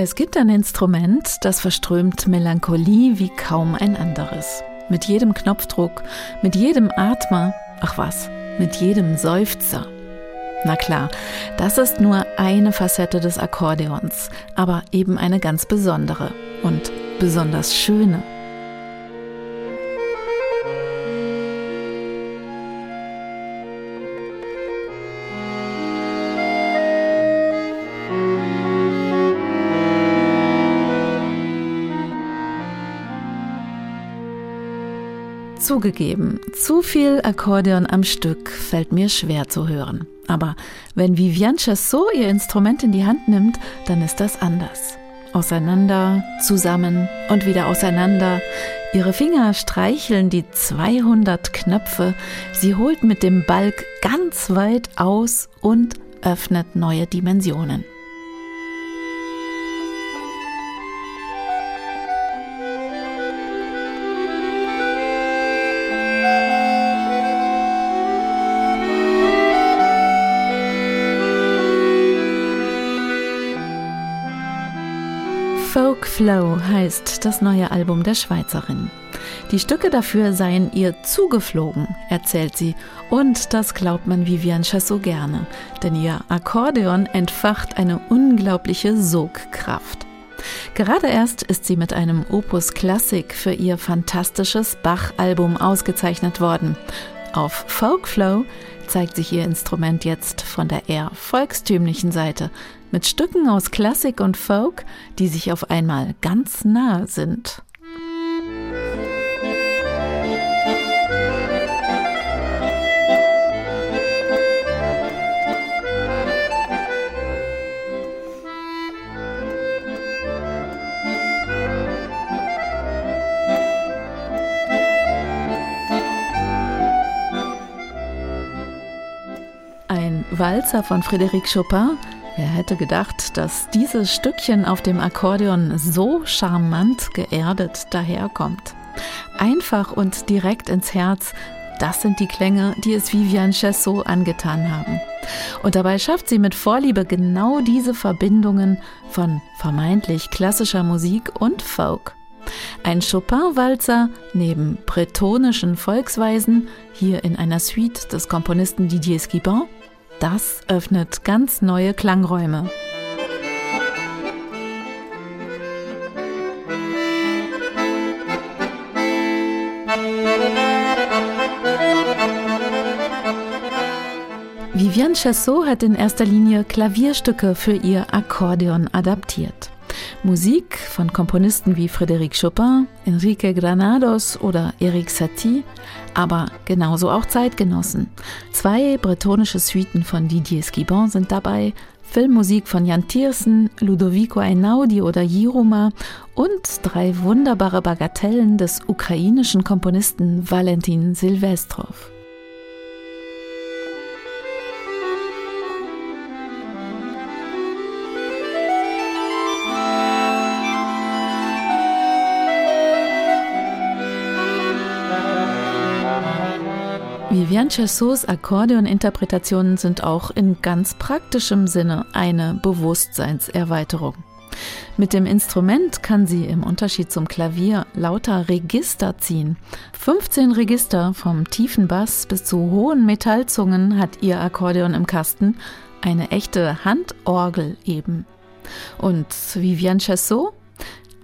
Es gibt ein Instrument, das verströmt Melancholie wie kaum ein anderes. Mit jedem Knopfdruck, mit jedem Atmer, ach was, mit jedem Seufzer. Na klar, das ist nur eine Facette des Akkordeons, aber eben eine ganz besondere und besonders schöne. Zugegeben, zu viel Akkordeon am Stück fällt mir schwer zu hören. Aber wenn Viviane Chassot ihr Instrument in die Hand nimmt, dann ist das anders. Auseinander, zusammen und wieder auseinander. Ihre Finger streicheln die 200 Knöpfe. Sie holt mit dem Balk ganz weit aus und öffnet neue Dimensionen. Flow heißt das neue Album der Schweizerin. Die Stücke dafür seien ihr zugeflogen, erzählt sie. Und das glaubt man Vivian Chassot gerne, denn ihr Akkordeon entfacht eine unglaubliche Sogkraft. Gerade erst ist sie mit einem Opus Klassik für ihr fantastisches Bach-Album ausgezeichnet worden. Auf Folkflow zeigt sich ihr Instrument jetzt von der eher volkstümlichen Seite, mit Stücken aus Klassik und Folk, die sich auf einmal ganz nahe sind. Walzer von Frédéric Chopin Wer hätte gedacht, dass dieses Stückchen auf dem Akkordeon so charmant geerdet daherkommt? Einfach und direkt ins Herz, das sind die Klänge, die es Viviane Chessot angetan haben. Und dabei schafft sie mit Vorliebe genau diese Verbindungen von vermeintlich klassischer Musik und Folk. Ein Chopin-Walzer neben bretonischen Volksweisen, hier in einer Suite des Komponisten Didier Skibon, das öffnet ganz neue Klangräume. Viviane Chassot hat in erster Linie Klavierstücke für ihr Akkordeon adaptiert. Musik von Komponisten wie Frédéric Chopin, Enrique Granados oder Eric Satie, aber genauso auch Zeitgenossen. Zwei bretonische Suiten von Didier Skibon sind dabei, Filmmusik von Jan Tiersen, Ludovico Einaudi oder Jiruma und drei wunderbare Bagatellen des ukrainischen Komponisten Valentin Silvestrov. Viviane Chassots Akkordeon-Interpretationen sind auch in ganz praktischem Sinne eine Bewusstseinserweiterung. Mit dem Instrument kann sie im Unterschied zum Klavier lauter Register ziehen. 15 Register vom tiefen Bass bis zu hohen Metallzungen hat ihr Akkordeon im Kasten, eine echte Handorgel eben. Und Viviane Chassot?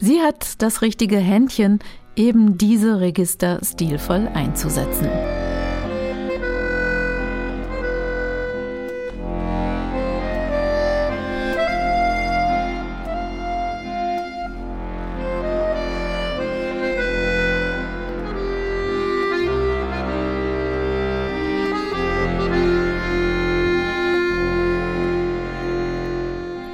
Sie hat das richtige Händchen, eben diese Register stilvoll einzusetzen.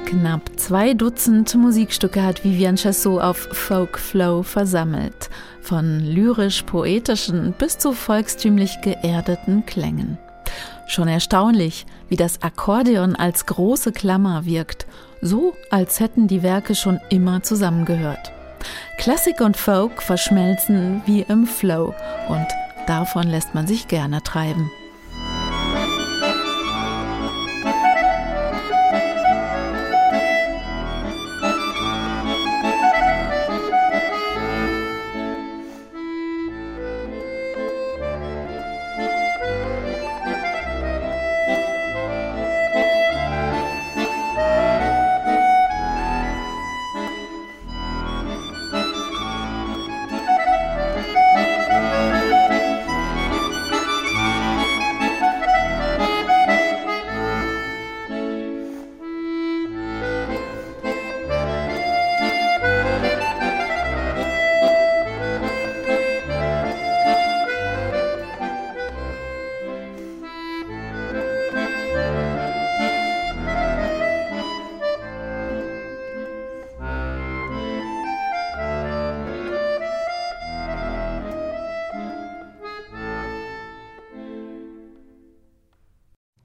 Knapp zwei Dutzend Musikstücke hat Vivian Chassot auf Folk Flow versammelt, von lyrisch-poetischen bis zu volkstümlich geerdeten Klängen. Schon erstaunlich, wie das Akkordeon als große Klammer wirkt, so als hätten die Werke schon immer zusammengehört. Klassik und Folk verschmelzen wie im Flow und davon lässt man sich gerne treiben.